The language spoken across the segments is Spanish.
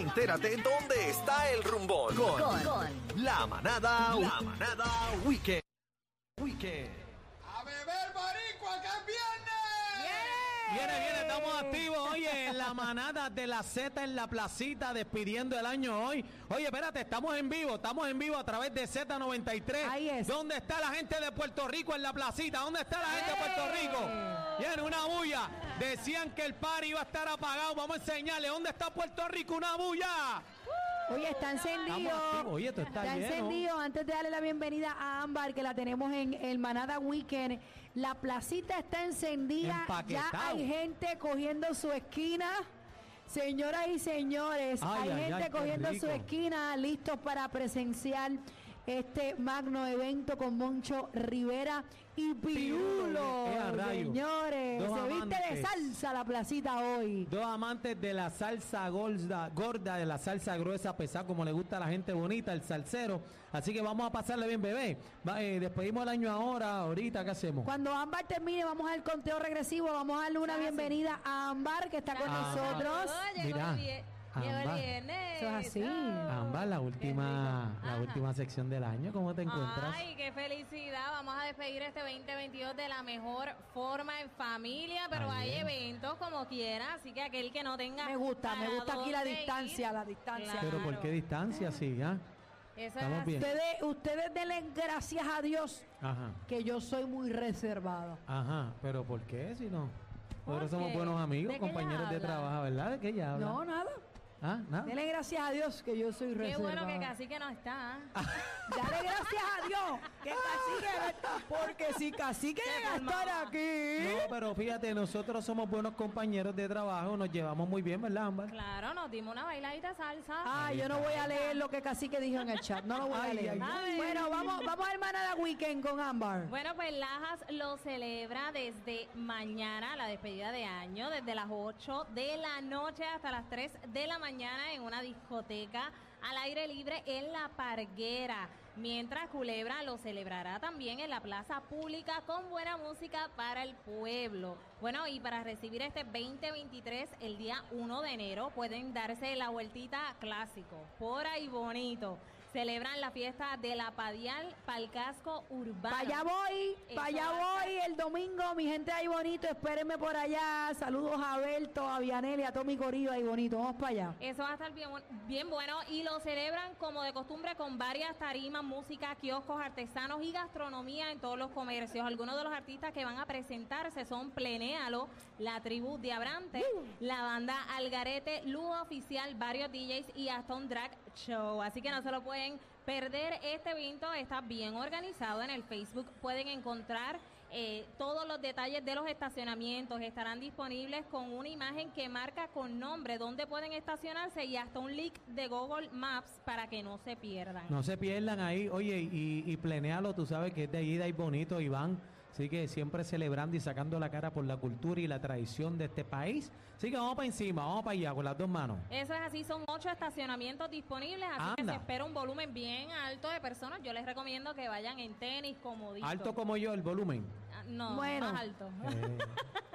Entérate dónde está el rumbón. Con, la manada, la manada weekend. Weekend. ¡A beber boricua que es viernes! Viene, viene, estamos activos. Oye, en la manada de la Z en la placita, despidiendo el año hoy. Oye, espérate, estamos en vivo, estamos en vivo a través de Z93. Ahí es. ¿Dónde está la gente de Puerto Rico en la placita? ¿Dónde está la gente de Puerto Rico? Viene una bulla. Decían que el party iba a estar apagado. Vamos a enseñarle. ¿Dónde está Puerto Rico? Una bulla. Oye, está encendido. Oye, esto está lleno. encendido. Antes de darle la bienvenida a Ámbar, que la tenemos en el Manada Weekend, la placita está encendida. Ya hay gente cogiendo su esquina. Señoras y señores, Ay, hay ay, gente ay, cogiendo su esquina, listos para presenciar este magno evento con Moncho Rivera y Pirulo. eh, rayo. Señores, Dos se viste de salsa la placita hoy. Dos amantes de la salsa gorda, gorda, de la salsa gruesa, pesada, como le gusta a la gente bonita, el salsero. Así que vamos a pasarle bien, bebé. Va, eh, despedimos el año ahora, ahorita, ¿qué hacemos? Cuando Ámbar termine, vamos al conteo regresivo. Vamos a darle una bienvenida a Ámbar, que está con Ah. nosotros. Llegó Viernes. Eso es así. Ámbar, la última, la Ajá. última sección del año, ¿cómo te encuentras? Ay, qué felicidad. Vamos a despedir este 2022 de la mejor forma en familia, pero Ay, hay bien. eventos como quiera, así que aquel que no tenga Me gusta, me gusta aquí la distancia, ir, la distancia. Pero ¿por qué distancia? Sí, ¿ah? Eso Estamos es bien. Ustedes, ustedes denle gracias a Dios Ajá, que yo soy muy reservada. ajá, pero ¿por qué si no? ¿Por Nosotros somos buenos amigos, ¿De qué ella compañeros de trabajo, ¿verdad? ¿De qué ella habla? No, nada. ¿Ah? ¿Nada? Denle gracias a Dios que yo soy Qué reservada. bueno que casi que no está. Dale gracias a Dios que cacique no está. Porque si cacique llega a estar aquí. No, pero fíjate, nosotros somos buenos compañeros de trabajo, nos llevamos muy bien, ¿verdad, Ámbar? Claro, nos dimos una bailadita salsa. Ah, yo no voy a leer lo que Cacique dijo en el chat. No lo voy a Ay, leer. ay, ay. Bueno, vamos, vamos al Manada Weekend con Ámbar. Bueno, pues Lajas lo celebra desde mañana, la despedida de año, desde las 8 de la noche hasta las 3 de la mañana en una discoteca al aire libre en La Parguera. Mientras Culebra lo celebrará también en la plaza pública con buena música para el pueblo. Bueno, y para recibir este 2023, el día 1 de enero, pueden darse la vueltita clásico, por ahí bonito. Celebran la fiesta de la Padial Palcasco Urbano. Para allá voy, para allá voy el domingo, mi gente ahí bonito, espérenme por allá. Saludos a Berto, a Vianelli, a Tommy Corillo ahí bonito. Vamos para allá. Eso va a estar bien, bu- bien bueno y lo celebran como de costumbre con varias tarimas, música, kioscos, artesanos y gastronomía en todos los comercios. Algunos de los artistas que van a presentarse son Plenéalo, la tribu de Abrante, la banda Algarete, Lujo Oficial, varios DJs y hasta un drag show. Así que no se lo pueden perder. Este evento está bien organizado en el Facebook. Pueden encontrar eh, todos los detalles de los estacionamientos estarán disponibles con una imagen que marca con nombre dónde pueden estacionarse y hasta un link de Google Maps para que no se pierdan. No se pierdan ahí, oye, y, y plenéalo, tú sabes que es de ida y bonito, Iván. Así que siempre celebrando y sacando la cara por la cultura y la tradición de este país. Así que vamos para encima, vamos para allá con las dos manos. Eso es así, son ocho estacionamientos disponibles, así que se espera un volumen bien alto de personas. Yo les recomiendo que vayan en tenis, comodito. Alto como yo el volumen. Ah, No, Bueno. más alto. Eh,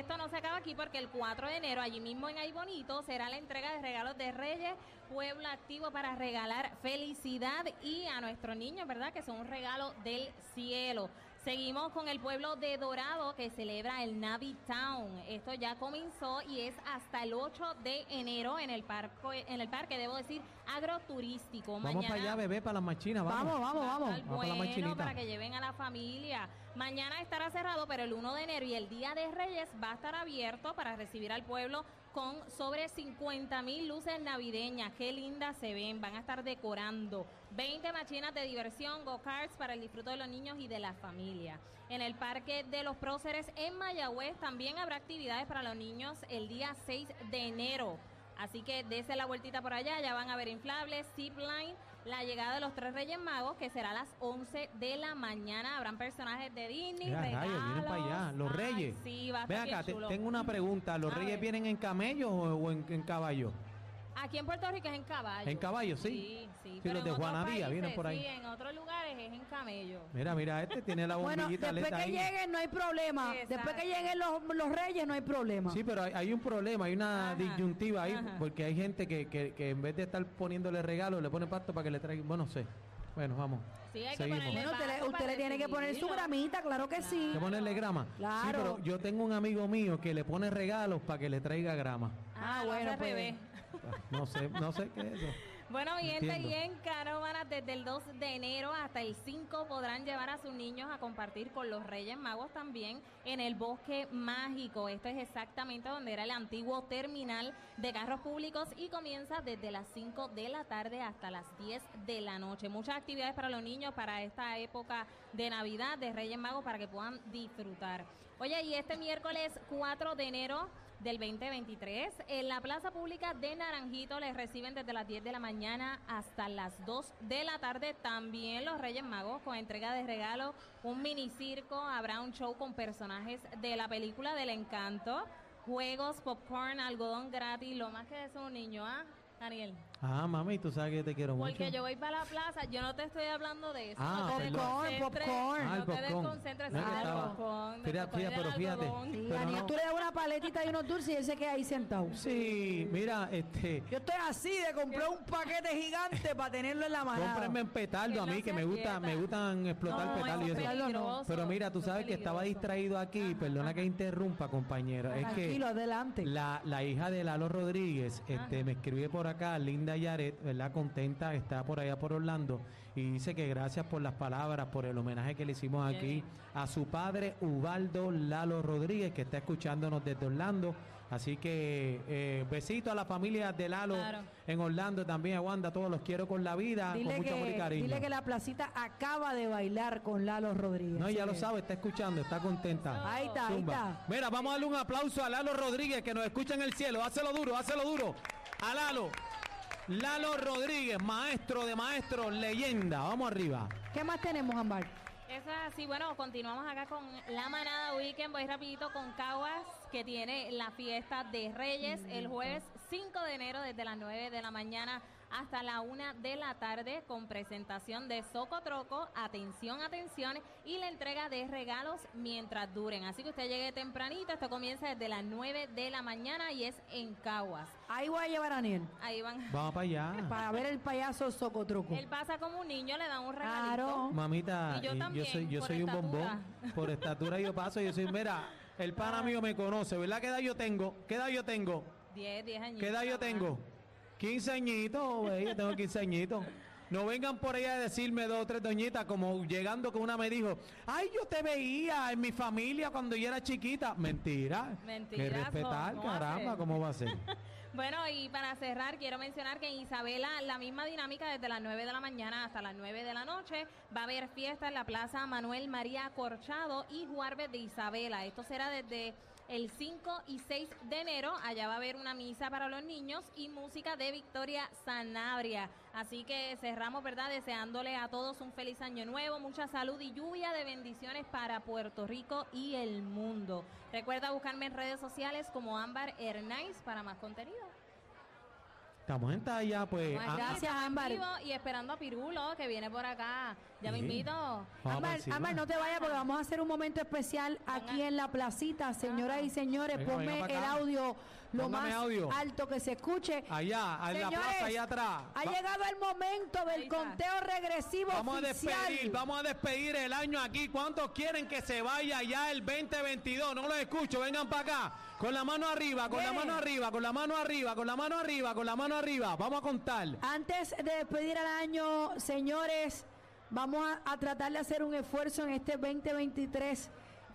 esto no se acaba aquí porque el 4 de enero, allí mismo en Ay Bonito, será la entrega de regalos de Reyes, pueblo activo para regalar felicidad y a nuestros niños, ¿verdad? Que son un regalo del cielo. Seguimos con el pueblo de Dorado que celebra el Navi Town. Esto ya comenzó y es hasta el 8 de enero en el parque, en el parque debo decir, agroturístico. Vamos para allá, bebé, para las machinas, vamos. Vamos, vamos, vamos. estar Vamos para la bueno para que lleven a la familia. Mañana estará cerrado, pero el 1 de enero y el Día de Reyes va a estar abierto para recibir al pueblo con sobre 50 mil luces navideñas. Qué lindas se ven. Van a estar decorando 20 machinas de diversión, go-karts para el disfrute de los niños y de la familia. En el Parque de los Próceres en Mayagüez también habrá actividades para los niños el día 6 de enero. Así que dése la vueltita por allá, ya van a ver inflables, zipline, la llegada de los tres Reyes Magos, que será a las 11 de la mañana. Habrán personajes de Disney, Mira, rayos, vienen regalos. para allá. Los Ay, reyes. Sí, va a Ven acá, te- tengo una pregunta. ¿Los A reyes ver. vienen en camellos o, o en, en caballo? Aquí en Puerto Rico es en caballo. ¿En caballo, sí? Sí, sí. Sí, pero los de en otros Juana Díaz vienen por ahí. Sí, en otros lugares es en camello. Mira, mira, este tiene la Bueno, bombillita después LED que ahí. lleguen no hay problema. Exacto. Después que lleguen los, los reyes no hay problema. Sí, pero hay, hay un problema, hay una Ajá, disyuntiva ahí, ajá. porque hay gente que, que, que en vez de estar poniéndole regalos, le pone pasto para que le traigan. Bueno, no sé. Bueno, vamos. Sí, hay que Seguimos. Bueno, usted le, usted tiene que poner su gramita, claro que sí. ¿Hay que ponerle grama? Claro. Sí, pero yo tengo un amigo mío que le pone regalos para que le traiga grama. Ah, Ah, bueno, bueno, pues. revés. No sé, no sé qué es eso. Bueno, mi gente, y en Caravana desde el 2 de enero hasta el 5 podrán llevar a sus niños a compartir con los Reyes Magos también en el Bosque Mágico. Esto es exactamente donde era el antiguo terminal de carros públicos y comienza desde las 5 de la tarde hasta las 10 de la noche. Muchas actividades para los niños para esta época de Navidad, de Reyes Magos, para que puedan disfrutar. Oye, y este miércoles 4 de enero del 2023. En la Plaza Pública de Naranjito les reciben desde las 10 de la mañana hasta las 2 de la tarde también los Reyes Magos con entrega de regalos, un mini circo, habrá un show con personajes de la película del encanto, juegos, popcorn, algodón gratis, lo más que es un niño, ¿ah? Daniel. Ah, mami, tú sabes que te quiero mucho. Porque yo voy para la plaza, yo no te estoy hablando de eso. Ah, no te desconcentres, Popcorn, Ah, el No te popcorn. desconcentres, No es que sí, el estaba- popcorn, Fíjate, fíjate, pero fíjate. Sí, Pero Daniel, no. tú le das una paletita y unos dulces y él se queda ahí sentado. Sí, mira, este. Yo estoy así de comprar un paquete gigante para tenerlo en la mano. Cómprenme en petardo a mí, que me gusta, me gustan explotar No, petardo y eso es eso. peligroso, Pero mira, tú eso es sabes que estaba peligroso. distraído aquí, perdona que interrumpa, compañero. Es que Tranquilo, adelante. la, la hija de Lalo Rodríguez este, me escribe por acá, Linda Yaret, ¿verdad? Contenta, está por allá por Orlando, y dice que gracias por las palabras, por el homenaje que le hicimos aquí bien. a su padre, Ubaldo Lalo Rodríguez, que está escuchándonos desde Orlando. Así que eh, besito a la familia de Lalo Claro. en Orlando también, a Wanda, todos los quiero con la vida, Dile con mucho amor y que, cariño. dile que la placita acaba de bailar con Lalo Rodríguez. No, ya lo que- sabe, está escuchando, está contenta. Ahí está, ahí Zumba. está. Mira, vamos a darle un aplauso a Lalo Rodríguez que nos escucha en el cielo. Hácelo duro, hácelo duro. A Lalo. Lalo Rodríguez, maestro de maestros, leyenda. Vamos arriba. ¿Qué más tenemos, Ámbar? Eso es así, bueno, continuamos acá con la manada weekend, voy rapidito con Caguas, que tiene la fiesta de Reyes el jueves 5 de enero desde las 9 de la mañana hasta la 1 de la tarde con presentación de Socotroco, atención, atención, y la entrega de regalos mientras duren. Así que usted llegue tempranito, esto comienza desde las 9 de la mañana y es en Caguas. Ahí voy a llevar a Aniel Ahí van. Vamos para allá. para ver el payaso Socotroco. Él pasa como un niño, le dan un regalito. Claro. Mamita, Y yo también, soy, yo por soy un bombón. estatura. Por estatura yo paso, yo soy, mira, el pana mío me conoce, ¿verdad? ¿Qué edad yo tengo? ¿Qué edad yo tengo? 10, 10 años. ¿Qué edad yo tengo? 15 añitos, güey, yo tengo 15 añitos. No vengan por ahí a decirme dos o tres doñitas, como llegando con una me dijo, ay, yo te veía en mi familia cuando yo era chiquita. Mentira. Que Mentirazo, respetar, ¿cómo caramba? ¿cómo va a ser? Bueno, y para cerrar, quiero mencionar que en Isabela, la misma dinámica desde las 9 de la mañana hasta las 9 de la noche. Va a haber fiesta en la Plaza Manuel María Corchado y Juárez de Isabela. Esto será desde el 5 y 6 de enero. Allá va a haber una misa para los niños y música de Victoria Sanabria. Así que cerramos, ¿verdad? Deseándole a todos un feliz año nuevo, mucha salud y lluvia de bendiciones para Puerto Rico y el mundo. Recuerda buscarme en redes sociales como Ámbar Hernáiz para más contenido. Estamos en talla, pues. Ah, Gracias, Ámbar. vivo Y esperando a Pirulo, que viene por acá. Ya me invito. Ámbar, no te vayas porque vamos a hacer un momento especial aquí en la placita. Señoras y señores, Venga, ponme venga el audio lo Póngame más audio. alto que se escuche. Allá, en la Señores, plaza, allá atrás. Ha Va- llegado el momento del conteo regresivo Vamos a oficial. despedir, vamos a despedir el año aquí. ¿Cuántos quieren que se vaya ya el 2022? No los escucho, vengan para acá. Con la mano arriba, con la mano arriba, con la mano arriba, con la mano arriba, con la mano arriba. Vamos a contar. Antes de despedir al año, señores, vamos a, a tratar de hacer un esfuerzo en este 2023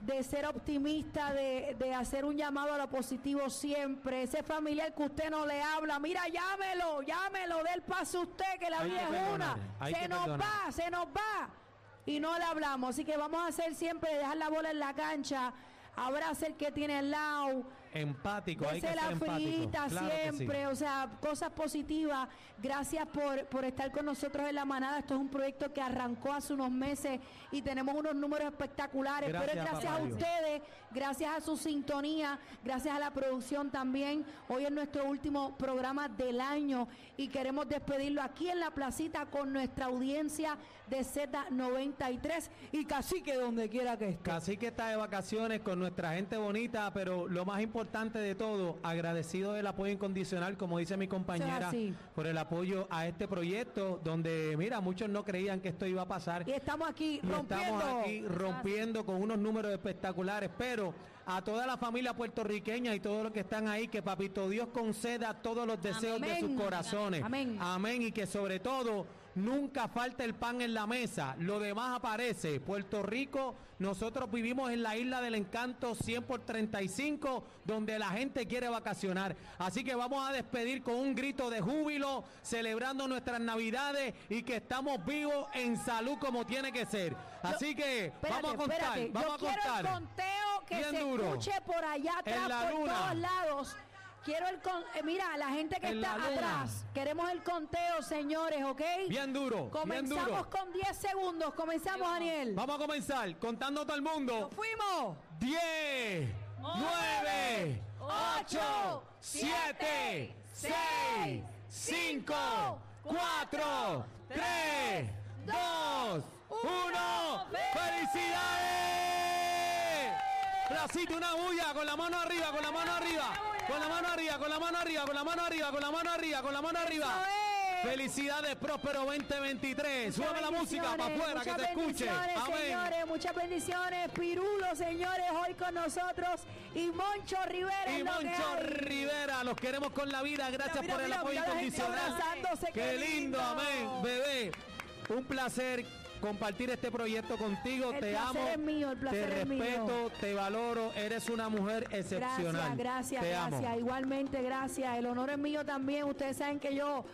de ser optimista, de, de hacer un llamado a lo positivo siempre. Ese familiar que usted no le habla, mira, llámelo, llámelo, dé el paso a usted, que la vida es una. Se nos perdonar. va, se nos va. Y no le hablamos. Así que vamos a hacer siempre, dejar la bola en la cancha, abraza el que tiene al lado. Empático, hay que ser frita Claro que sí. siempre, o sea, cosas positivas. Gracias por, por estar con nosotros en la manada. Esto es un proyecto que arrancó hace unos meses y tenemos unos números espectaculares. Pero es Gracias, gracias papá a ustedes, gracias a su sintonía, gracias a la producción también. Hoy es nuestro último programa del año y queremos despedirlo aquí en la placita con nuestra audiencia de Z93 y casi que donde quiera que esté. Casi que está de vacaciones con nuestra gente bonita, pero lo más importante de todo, agradecido del apoyo incondicional, como dice mi compañera, por el apoyo a este proyecto, donde, mira, muchos no creían que esto iba a pasar. Y estamos aquí Y rompiendo. estamos aquí rompiendo con unos números espectaculares, pero a toda la familia puertorriqueña y todos los que están ahí, que Papito Dios conceda todos los deseos de sus corazones. Amén. Amén. Y que sobre todo nunca falta el pan en la mesa. Lo demás aparece. Puerto Rico, nosotros vivimos en la isla del encanto 100 por 35, donde la gente quiere vacacionar. Así que vamos a despedir con un grito de júbilo, celebrando nuestras navidades y que estamos vivos en salud como tiene que ser. Así que Espérate, vamos a contar, espérate. vamos Yo a quiero contar. el conteo que Bien se duro. escuche por allá atrás, En la por luna. todos lados. Quiero el con eh, mira, la gente que En está la luna. atrás. Queremos el conteo, señores, ¿ok? Bien duro, bien Comenzamos duro. con 10 segundos. Comenzamos, Daniel. Vamos a comenzar contando todo el mundo. Nos fuimos. 10, 9, 8, 7, 6, 5, 4, 3, 2, 1. ¡Felicidades! Placito, una bulla, con la mano arriba, con la mano arriba, con la mano arriba, con la mano arriba, con la mano arriba, con la mano arriba, con la mano arriba. Felicidades, próspero 2023. Súbame la música para afuera que muchas te escuche. Amén. señores, muchas bendiciones. Pirulo, señores, hoy con nosotros. Y Moncho Rivera. Y Moncho. Rivera, los queremos con la vida. Gracias Mira, por el mira, apoyo incondicional. Qué lindo. amén. Bebé, un placer compartir este proyecto contigo. El te placer amo. es mío, el placer te es mío. respeto, te valoro. Eres una mujer excepcional. Gracias, gracias, te gracias. amo. Igualmente, gracias. El honor es mío también. Ustedes saben que yo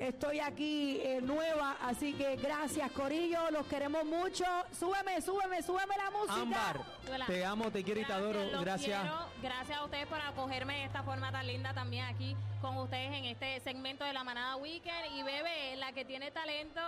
estoy aquí eh, nueva, así que gracias, Corillo. Los queremos mucho. Súbeme, súbeme, súbeme la música. Ámbar, Hola. te amo, te quiero y te adoro. Gracias. quiero. Gracias a ustedes por acogerme de esta forma tan linda también aquí con ustedes en este segmento de la Manada Weekend. Y bebé, la que tiene talento.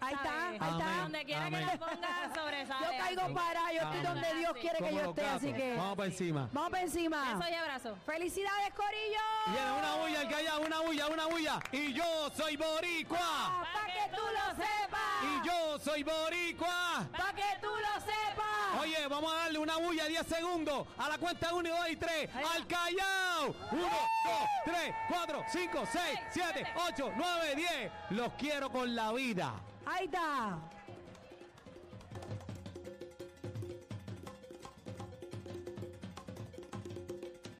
Ahí está, ahí está. Donde quiera que la ponga, sobresale. Yo caigo para, yo estoy Amén. donde Dios quiere que Como yo los esté, así gatos. que Vamos para encima. vamos para encima. Besos y abrazo. Felicidades, Corillo. Viene una bulla, el que haya una bulla, una bulla. Y yo soy boricua. Para que tú lo sepas. Y yo soy boricua. Para que tú lo sepas. Oye, vamos a darle una bulla 10 segundos a la cuenta 1, 2 y 3. ¡Al Callao! 1, 2, 3, 4, 5, 6, 7, 8, 9, 10. Los quiero con la vida. Ahí está.